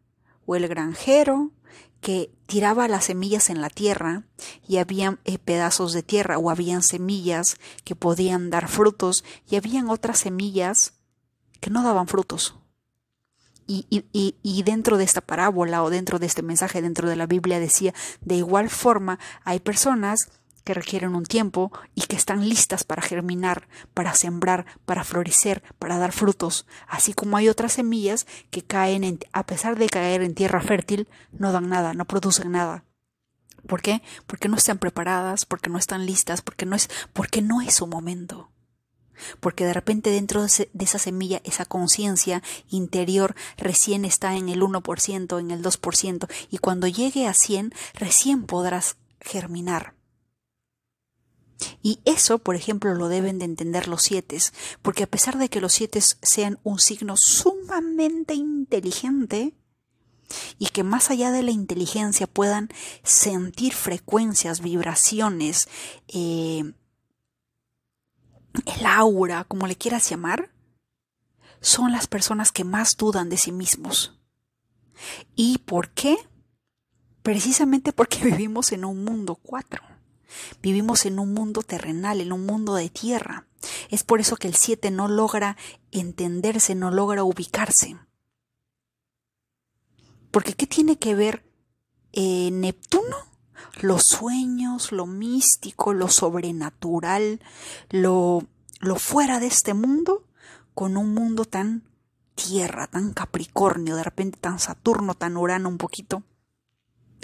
o el granjero que tiraba las semillas en la tierra y habían eh, pedazos de tierra o habían semillas que podían dar frutos y habían otras semillas que no daban frutos. Y, y, y, dentro de esta parábola o dentro de este mensaje, dentro de la Biblia decía, de igual forma hay personas que requieren un tiempo y que están listas para germinar, para sembrar, para florecer, para dar frutos, así como hay otras semillas que caen a pesar de caer en tierra fértil, no dan nada, no producen nada. ¿Por qué? Porque no están preparadas, porque no están listas, porque no es, porque no es su momento. Porque de repente dentro de, esa semilla, esa conciencia interior recién está en el 1%, en el 2%, y cuando llegue a 100, recién podrás germinar. Y eso, por ejemplo, lo deben de entender los siete, porque a pesar de que los siete sean un signo sumamente inteligente, y que más allá de la inteligencia puedan sentir frecuencias, vibraciones, eh, el aura, como le quieras llamar, son las personas que más dudan de sí mismos. ¿Y por qué? Precisamente porque *laughs* vivimos en un mundo cuatro. Vivimos en un mundo terrenal, en un mundo de tierra. Es por eso que el siete no logra entenderse, no logra ubicarse. Porque ¿qué tiene que ver eh, Neptuno? Los sueños, lo místico, lo sobrenatural, lo, lo fuera de este mundo, con un mundo tan tierra, tan Capricornio, de repente tan Saturno, tan Urano un poquito.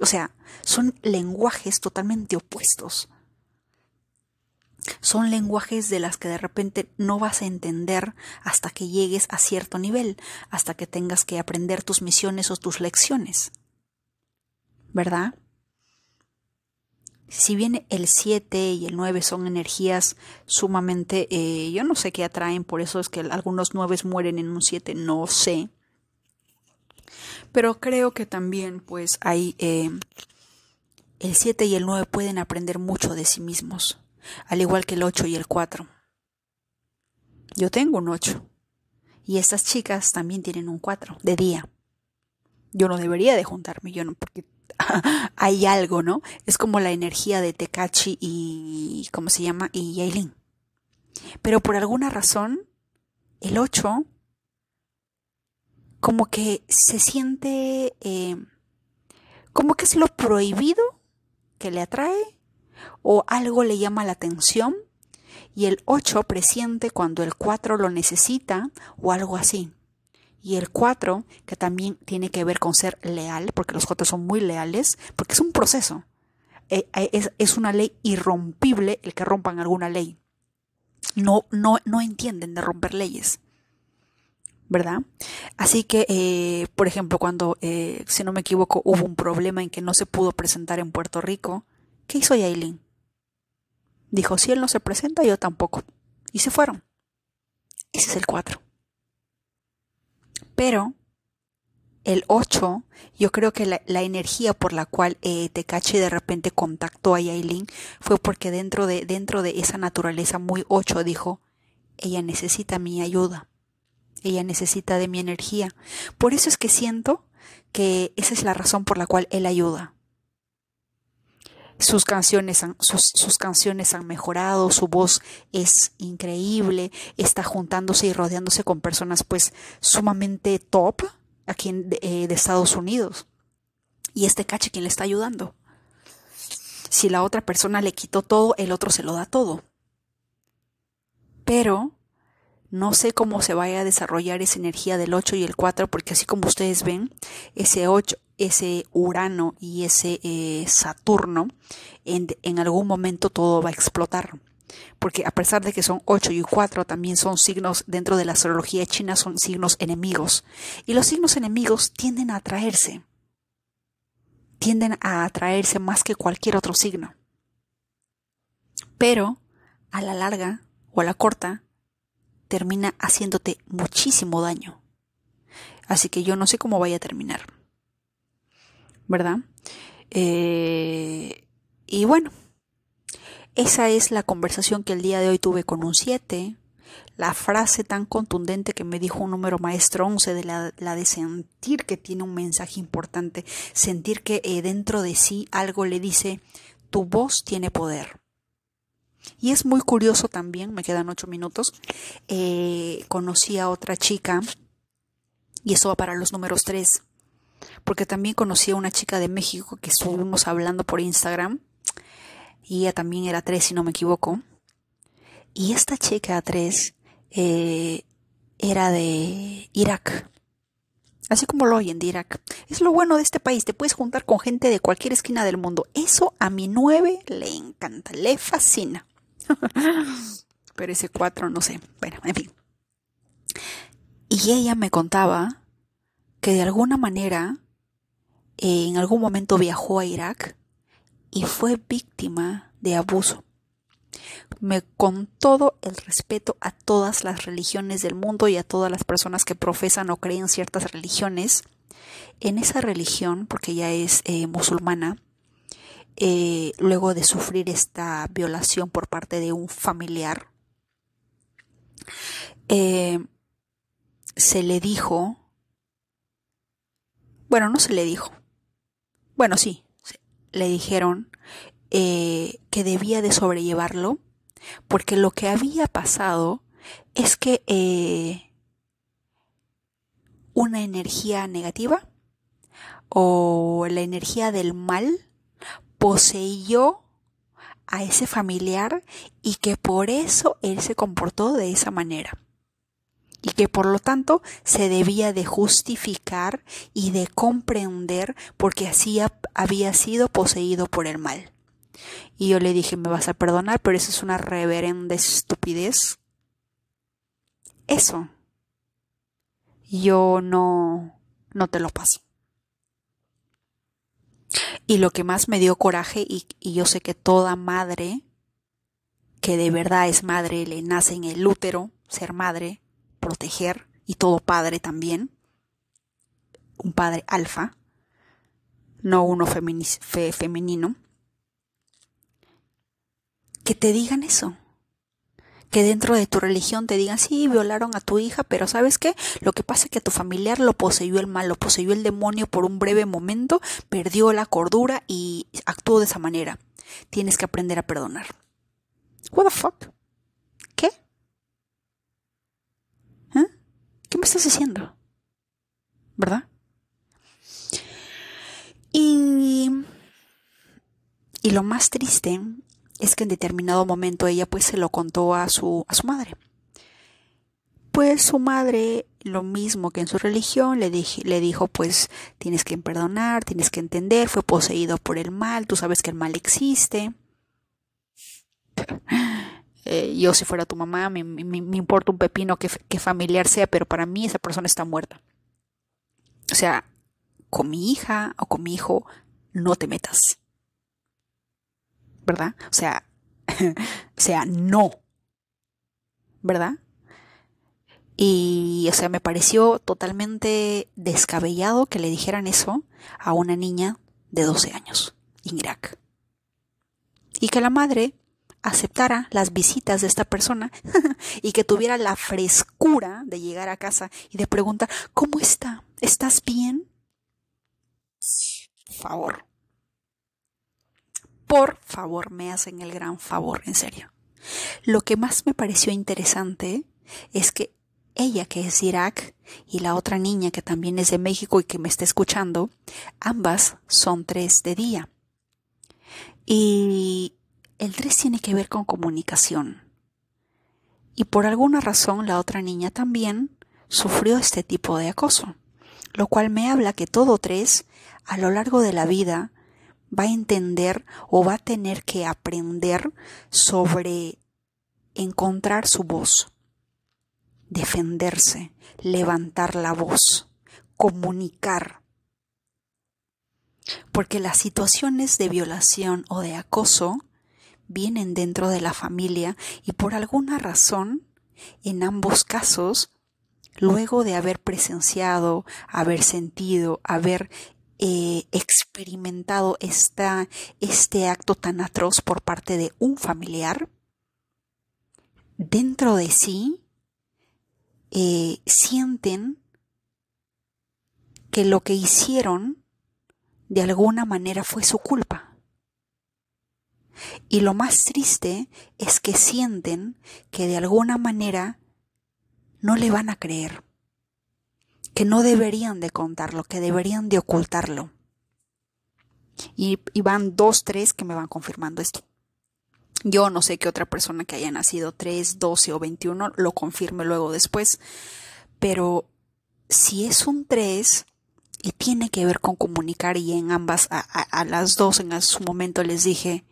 O sea, son lenguajes totalmente opuestos. Son lenguajes de las que de repente no vas a entender hasta que llegues a cierto nivel, hasta que tengas que aprender tus misiones o tus lecciones. ¿Verdad? Si bien el 7 y el 9 son energías sumamente, eh, yo no sé qué atraen, por eso es que algunos 9 mueren en un 7, no sé. Pero creo que también pues hay, eh, el 7 y el 9 pueden aprender mucho de sí mismos al igual que el 8 y el 4. Yo tengo un 8 y estas chicas también tienen un 4 de día. Yo no debería de juntarme, yo no, porque *laughs* hay algo, ¿no? Es como la energía de Tekachi y, ¿cómo se llama? Y Yailin. Pero por alguna razón, el 8 como que se siente eh, como que es lo prohibido que le atrae o algo le llama la atención y el 8 presiente cuando el 4 lo necesita o algo así. Y el 4, que también tiene que ver con ser leal, porque los 4 son muy leales, porque es un proceso. E, e, es, una ley irrompible el que rompan alguna ley. No, no, no entienden de romper leyes. ¿verdad? Así que, eh, por ejemplo, cuando, eh, si no me equivoco, hubo un problema en que no se pudo presentar en Puerto Rico, ¿Qué hizo Yailin? Dijo, si él no se presenta, yo tampoco. Y se fueron. Ese es el 4. Pero el 8, yo creo que la, energía por la cual eh, Tecachi de repente contactó a Yailin fue porque dentro de, dentro de esa naturaleza muy 8 dijo, ella necesita mi ayuda, ella necesita de mi energía. Por eso es que siento que esa es la razón por la cual él ayuda. Sus canciones, han, sus, canciones han mejorado, su voz es increíble, está juntándose y rodeándose con personas pues sumamente top aquí eh, de, Estados Unidos. Y este cache quien le está ayudando. Si la otra persona le quitó todo, el otro se lo da todo. Pero no sé cómo se vaya a desarrollar esa energía del 8 y el 4, porque así como ustedes ven, ese 8, ese Urano y ese eh, Saturno, en, en, algún momento todo va a explotar. Porque a pesar de que son 8 y 4, también son signos dentro de la astrología china, son signos enemigos. Y los signos enemigos tienden a atraerse. Tienden a atraerse más que cualquier otro signo. Pero, a la larga o a la corta, termina haciéndote muchísimo daño. Así que yo no sé cómo vaya a terminar. ¿Verdad? Eh, y bueno, esa es la conversación que el día de hoy tuve con un 7. La frase tan contundente que me dijo un número maestro 11 de la, de sentir que tiene un mensaje importante, sentir que eh, dentro de sí algo le dice, tu voz tiene poder. Y es muy curioso también, me quedan ocho minutos, eh, conocí a otra chica, y eso va para los números 3, porque también conocí a una chica de México que estuvimos hablando por Instagram y ella también era tres si no me equivoco. Y esta chica tres eh, era de Irak. Así como lo oyen de Irak. Es lo bueno de este país, te puedes juntar con gente de cualquier esquina del mundo. Eso a mi nueve le encanta, le fascina. *laughs* Pero ese cuatro no sé. Bueno, en fin. Y ella me contaba que de alguna manera eh, en algún momento viajó a Irak y fue víctima de abuso. Me con todo el respeto a todas las religiones del mundo y a todas las personas que profesan o creen ciertas religiones, en esa religión, porque ella es eh, musulmana, eh, luego de sufrir esta violación por parte de un familiar, se le dijo, bueno, no se le dijo, bueno, sí, le dijeron eh, que debía de sobrellevarlo porque lo que había pasado es que eh, una energía negativa o la energía del mal poseyó a ese familiar y que por eso él se comportó de esa manera y que por lo tanto se debía de justificar y de comprender porque así había sido poseído por el mal. Y yo le dije, me vas a perdonar, pero eso es una reverenda estupidez. Eso. Yo no, no te lo paso. Y lo que más me dio coraje, y, y yo sé que toda madre, que de verdad es madre, le nace en el útero ser madre, proteger, y todo padre también, un padre alfa, no uno femenino, que te digan eso. Que dentro de tu religión te digan, sí, violaron a tu hija, pero ¿sabes qué? Lo que pasa es que a tu familiar lo poseyó el mal, lo poseyó el demonio por un breve momento, perdió la cordura y actuó de esa manera. Tienes que aprender a perdonar. What the fuck? ¿Qué? ¿Qué me estás diciendo? ¿Verdad? Y, y lo más triste es que en determinado momento ella pues se lo contó a su, a su madre. Pues su madre, lo mismo que en su religión, le, le dijo pues tienes que perdonar, tienes que entender, fue poseído por el mal, tú sabes que el mal existe. Eh, yo si fuera tu mamá, me, importa un pepino que, que familiar sea, pero para mí esa persona está muerta. O sea, con mi hija o con mi hijo, no te metas. ¿Verdad? O sea, *laughs* o sea, no. ¿Verdad? Y, o sea, me pareció totalmente descabellado que le dijeran eso a una niña de 12 años en Irak. Y que la madre aceptara las visitas de esta persona *laughs* y que tuviera la frescura de llegar a casa y de preguntar, ¿cómo está? ¿Estás bien? Por favor. Por favor, me hacen el gran favor, en serio. Lo que más me pareció interesante es que ella que es de Irak y la otra niña que también es de México y que me está escuchando, ambas son tres de día. Y el 3 tiene que ver con comunicación. Y por alguna razón la otra niña también sufrió este tipo de acoso, lo cual me habla que todo 3 a lo largo de la vida va a entender o va a tener que aprender sobre encontrar su voz, defenderse, levantar la voz, comunicar. Porque las situaciones de violación o de acoso vienen dentro de la familia y por alguna razón, en ambos casos, luego de haber presenciado, haber sentido, haber eh, experimentado esta, este acto tan atroz por parte de un familiar, dentro de sí eh, sienten que lo que hicieron de alguna manera fue su culpa. Y lo más triste es que sienten que de alguna manera no le van a creer, que no deberían de contarlo, que deberían de ocultarlo. Y, van dos, tres que me van confirmando esto. Yo no sé qué otra persona que haya nacido 3, 12 o 21 lo confirme luego después, pero si es un 3 y tiene que ver con comunicar y en ambas, a, a las dos en su momento les dije,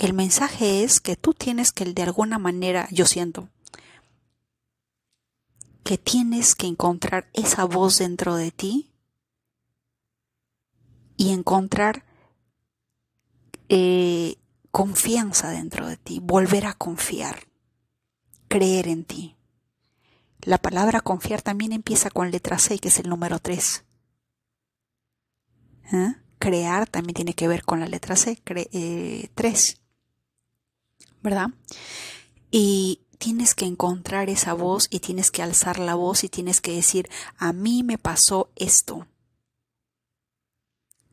el mensaje es que tú tienes que de alguna manera, yo siento, que tienes que encontrar esa voz dentro de ti y encontrar eh, confianza dentro de ti, volver a confiar, creer en ti. La palabra confiar también empieza con letra C, que es el número 3. ¿Eh? Crear también tiene que ver con la letra C, 3. Eh, ¿Verdad? Y tienes que encontrar esa voz y tienes que alzar la voz y tienes que decir, a mí me pasó esto.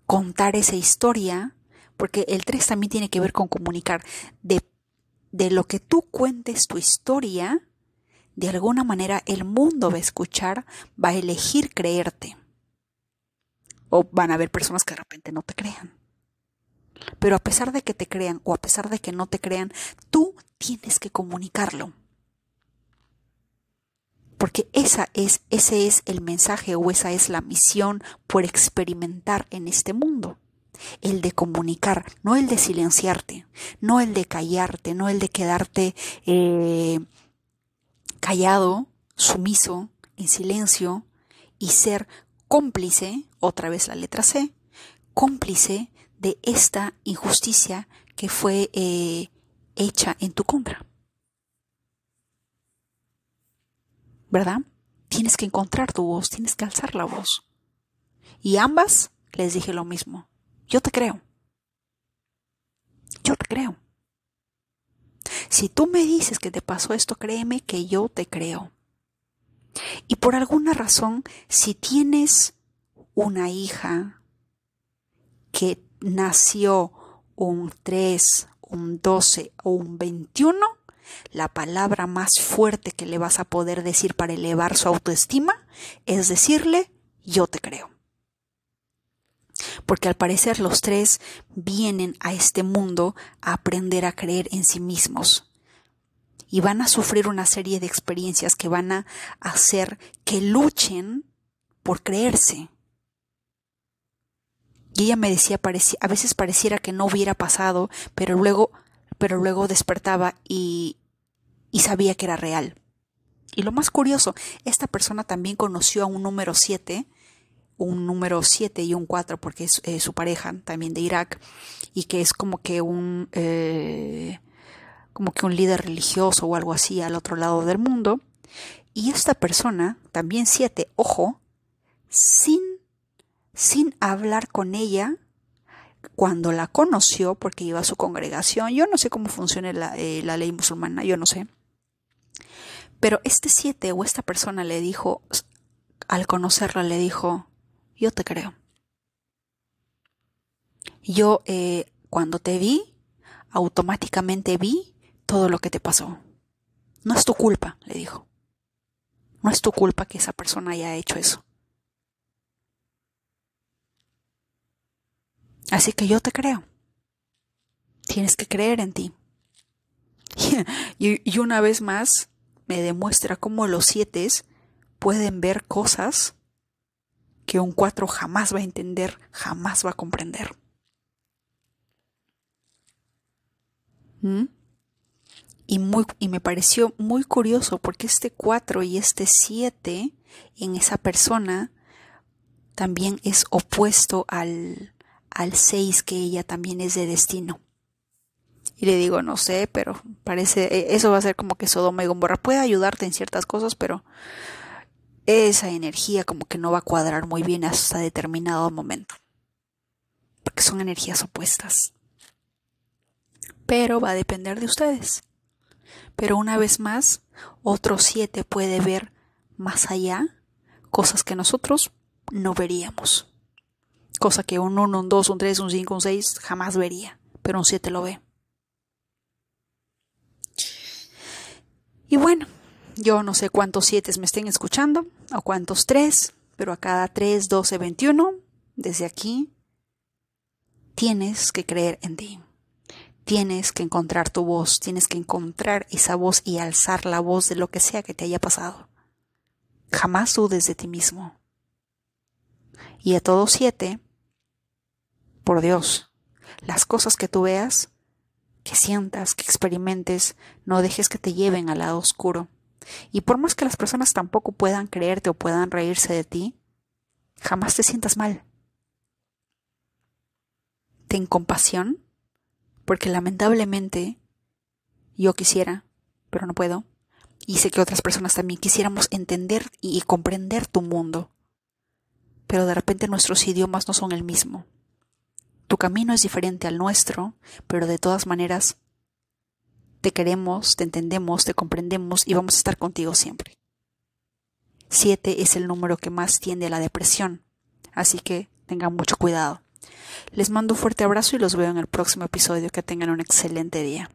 Contar esa historia, porque el 3 también tiene que ver con comunicar. De, de lo que tú cuentes tu historia, de alguna manera el mundo va a escuchar, va a elegir creerte. O van a haber personas que de repente no te crean. Pero a pesar de que te crean o a pesar de que no te crean, tú tienes que comunicarlo. Porque esa es, ese es el mensaje o esa es la misión por experimentar en este mundo. El de comunicar, no el de silenciarte, no el de callarte, no el de quedarte eh, callado, sumiso, en silencio y ser cómplice, otra vez la letra C, cómplice de esta injusticia que fue eh, hecha en tu contra. ¿Verdad? Tienes que encontrar tu voz, tienes que alzar la voz. Y ambas les dije lo mismo. Yo te creo. Yo te creo. Si tú me dices que te pasó esto, créeme que yo te creo. Y por alguna razón, si tienes una hija que nació un 3, un 12 o un 21, la palabra más fuerte que le vas a poder decir para elevar su autoestima es decirle yo te creo. Porque al parecer los tres vienen a este mundo a aprender a creer en sí mismos. Y van a sufrir una serie de experiencias que van a hacer que luchen por creerse. Y ella me decía, a veces pareciera que no hubiera pasado, pero luego, pero luego despertaba y, y sabía que era real. Y lo más curioso, esta persona también conoció a un número 7, un número 7 y un 4, porque es eh, su pareja también de Irak, y que es como que un, eh, como que un líder religioso o algo así al otro lado del mundo. Y esta persona, también 7, ojo, sin sin hablar con ella cuando la conoció, porque iba a su congregación. Yo no sé cómo funciona la, eh, ley musulmana, yo no sé. Pero este siete o esta persona le dijo, al conocerla, le dijo, yo te creo. Yo eh, cuando te vi, automáticamente vi todo lo que te pasó. No es tu culpa, le dijo. No es tu culpa que esa persona haya hecho eso. Así que yo te creo. Tienes que creer en ti. *laughs* y, una vez más me demuestra cómo los siete pueden ver cosas que un cuatro jamás va a entender, jamás va a comprender. ¿Mm? Y, muy, y me pareció muy curioso porque este cuatro y este siete en esa persona también es opuesto al, al 6 que ella también es de destino. Y le digo, no sé, pero parece, e, eso va a ser como que Sodoma y Gomorra puede ayudarte en ciertas cosas, pero esa energía como que no va a cuadrar muy bien hasta determinado momento. Porque son energías opuestas. Pero va a depender de ustedes. Pero una vez más, otro 7 puede ver más allá cosas que nosotros no veríamos. Cosa que un 1, un 2, un 3, un 5, un 6 jamás vería, pero un 7 lo ve. Y bueno, yo no sé cuántos 7 me estén escuchando, o cuántos 3, pero a cada 3, 12, 21, desde aquí, tienes que creer en ti. Tienes que encontrar tu voz, tienes que encontrar esa voz y alzar la voz de lo que sea que te haya pasado. Jamás dudes de ti mismo. Y a todos siete, por Dios, las cosas que tú veas, que sientas, que experimentes, no dejes que te lleven al lado oscuro. Y por más que las personas tampoco puedan creerte o puedan reírse de ti, jamás te sientas mal. Ten compasión porque lamentablemente yo quisiera, pero no puedo, y sé que otras personas también quisiéramos entender y comprender tu mundo, pero de repente nuestros idiomas no son el mismo. Tu camino es diferente al nuestro, pero de todas maneras te queremos, te entendemos, te comprendemos y vamos a estar contigo siempre. Siete es el número que más tiende a la depresión, así que tengan mucho cuidado. Les mando un fuerte abrazo y los veo en el próximo episodio. Que tengan un excelente día.